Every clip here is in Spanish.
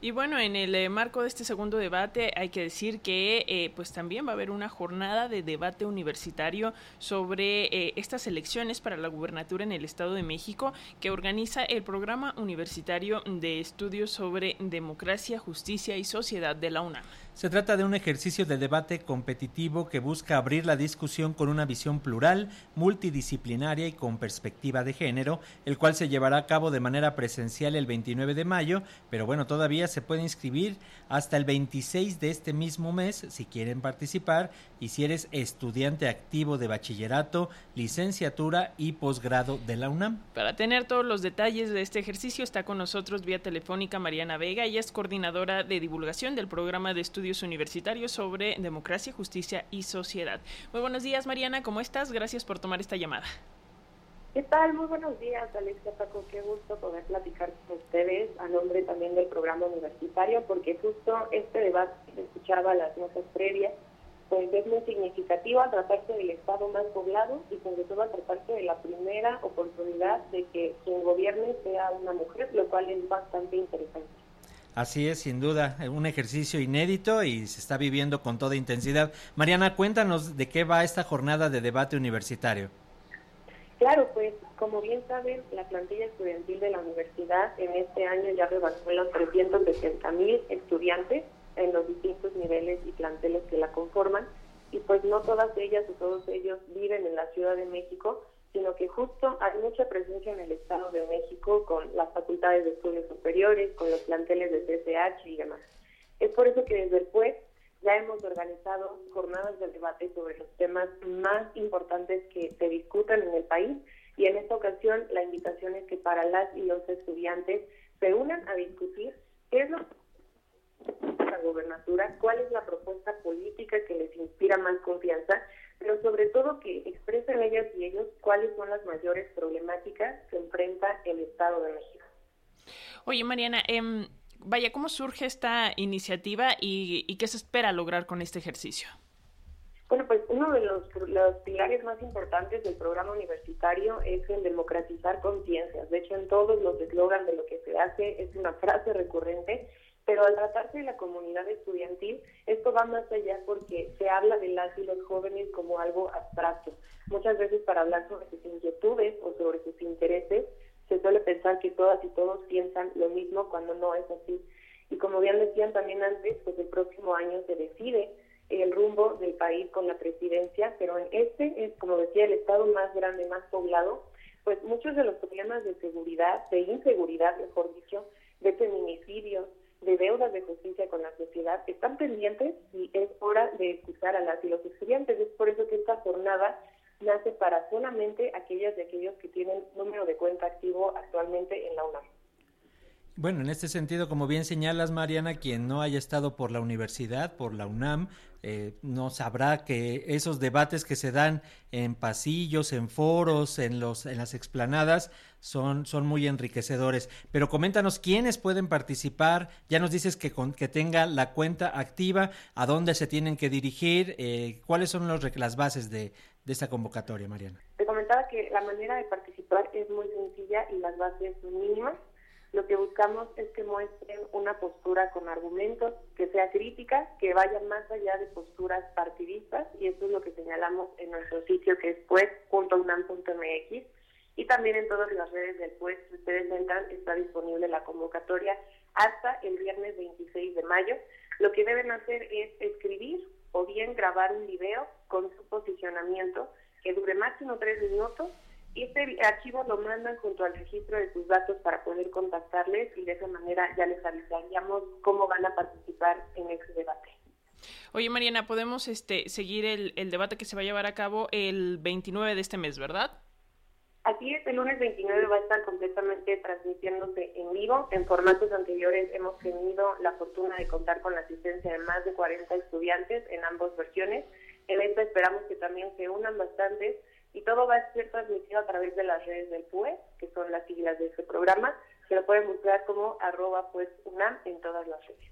Y bueno, en el eh, marco de este segundo debate hay que decir que eh, pues también va a haber una jornada de debate universitario sobre eh, estas elecciones para la gubernatura en el Estado de México que organiza el Programa Universitario de Estudios sobre Democracia, Justicia y Sociedad de la UNAM. Se trata de un ejercicio de debate competitivo que busca abrir la discusión con una visión plural, multidisciplinaria y con perspectiva de género, el cual se llevará a cabo de manera presencial el 29 de mayo, pero bueno, todavía se puede inscribir hasta el 26 de este mismo mes si quieren participar y si eres estudiante activo de bachillerato, licenciatura y posgrado de la UNAM. Para tener todos los detalles de este ejercicio está con nosotros vía telefónica Mariana Vega, ella es coordinadora de divulgación del programa de estudios Universitarios sobre Democracia, Justicia y Sociedad. Muy buenos días, Mariana, ¿cómo estás? Gracias por tomar esta llamada. ¿Qué tal? Muy buenos días, Alexia Paco. Qué gusto poder platicar con ustedes a nombre también del programa universitario, porque justo este debate que escuchaba las notas previas, pues es muy significativo tratarse del estado más poblado y sobre todo tratarse de la primera oportunidad de que quien gobierne sea una mujer, lo cual es bastante interesante. Así es, sin duda, un ejercicio inédito y se está viviendo con toda intensidad. Mariana, cuéntanos de qué va esta jornada de debate universitario. Claro, pues como bien saben, la plantilla estudiantil de la universidad en este año ya rebasó los 360 mil estudiantes en los distintos niveles y planteles que la conforman y pues no todas ellas o todos ellos viven en la Ciudad de México, sino que justo hay mucha presencia en el Estado de México con las facultades de estudios superiores, con los planteles de CCH y demás. Es por eso que desde el PUES ya hemos organizado jornadas de debate sobre los temas más importantes que se discutan en el país y en esta ocasión la invitación es que para las y los estudiantes se unan a discutir qué es lo la gobernatura, cuál es la propuesta política que les inspira más confianza, pero sobre todo que expresen ellas y ellos cuáles son las mayores problemáticas que enfrenta el Estado de México. Oye, Mariana, eh, vaya, ¿cómo surge esta iniciativa y, y, qué se espera lograr con este ejercicio? Bueno, pues uno de los, los pilares más importantes del programa universitario es el democratizar conciencias. De hecho, en todos los eslogans de lo que se hace es una frase recurrente pero al tratarse de la comunidad estudiantil, esto va más allá porque se habla de las y los jóvenes como algo abstracto. Muchas veces para hablar sobre sus inquietudes o sobre sus intereses, se suele pensar que todas y todos piensan lo mismo cuando no es así. Y como bien decían también antes, pues el próximo año se decide el rumbo del país con la presidencia, pero en este es, como decía, el estado más grande, más poblado, pues muchos de los problemas de seguridad, de inseguridad, mejor dicho, de feminicidios, de deudas de justicia con la sociedad están pendientes y es hora de escuchar a las y los estudiantes. Es por eso que esta jornada nace para solamente aquellas de aquellos que tienen número de cuenta activo actualmente en la UNAM. Bueno, en este sentido, como bien señalas, Mariana, quien no haya estado por la universidad, por la UNAM, eh, no sabrá que esos debates que se dan en pasillos, en foros, en, los, en las explanadas, son, son muy enriquecedores. Pero coméntanos quiénes pueden participar. Ya nos dices que, con, que tenga la cuenta activa, a dónde se tienen que dirigir, eh, cuáles son los, las bases de, de esta convocatoria, Mariana. Te comentaba que la manera de participar es muy sencilla y las bases son mínimas. Lo que buscamos es que muestren una postura con argumentos, que sea crítica, que vaya más allá de posturas partidistas, y eso es lo que señalamos en nuestro sitio que es pues.unam.mx y también en todas las redes del pues, si ustedes entran, está disponible la convocatoria hasta el viernes 26 de mayo. Lo que deben hacer es escribir o bien grabar un video con su posicionamiento que dure máximo tres minutos este archivo lo mandan junto al registro de sus datos para poder contactarles y de esa manera ya les avisaríamos cómo van a participar en ese debate. Oye, Mariana, podemos este, seguir el, el debate que se va a llevar a cabo el 29 de este mes, ¿verdad? Así es, el lunes 29 va a estar completamente transmitiéndose en vivo. En formatos anteriores hemos tenido la fortuna de contar con la asistencia de más de 40 estudiantes en ambas versiones. En esta esperamos que también se unan bastantes y todo va a ser través de las redes del PUE, que son las siglas de este programa. Se lo pueden buscar como arroba pues UNAM en todas las redes.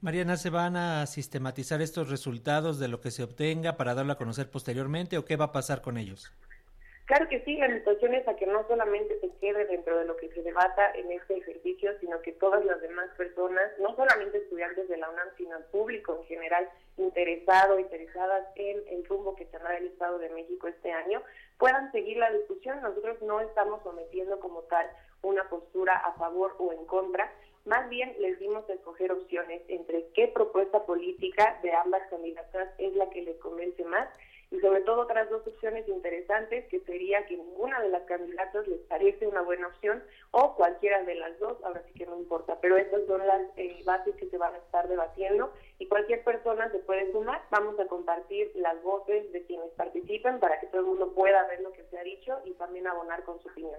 Mariana, ¿se van a sistematizar estos resultados de lo que se obtenga para darlo a conocer posteriormente o qué va a pasar con ellos? Claro que sí, la invitación es a que no solamente se quede dentro de lo que se debata en este ejercicio, sino que todas las demás personas, no solamente estudiantes de la UNAM, sino el público en general interesado, interesadas en el rumbo que tendrá el Estado de México este año, puedan seguir la discusión. Nosotros no estamos sometiendo como tal una postura a favor o en contra, más bien les dimos a escoger opciones entre qué propuesta política de ambas candidatas es la que les convence más y sobre todo otras dos opciones interesantes que sería que ninguna de las candidatas les parece una buena opción o cualquiera de las dos, ahora sí que no importa, pero estas son las eh, bases que se van a estar debatiendo y cualquier persona se puede sumar, vamos a compartir las voces de quienes participan para que todo el mundo pueda ver lo que se ha dicho y también abonar con su opinión.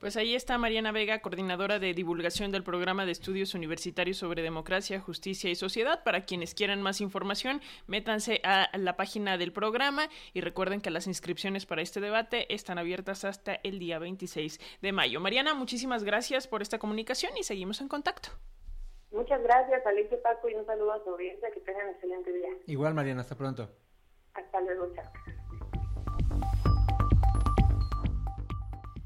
Pues ahí está Mariana Vega, coordinadora de divulgación del programa de estudios universitarios sobre democracia, justicia y sociedad. Para quienes quieran más información, métanse a la página del programa y recuerden que las inscripciones para este debate están abiertas hasta el día 26 de mayo. Mariana, muchísimas gracias por esta comunicación y seguimos en contacto. Muchas gracias, Alicia Paco, y un saludo a su audiencia. Que tengan un excelente día. Igual, Mariana, hasta pronto. Hasta luego, chao.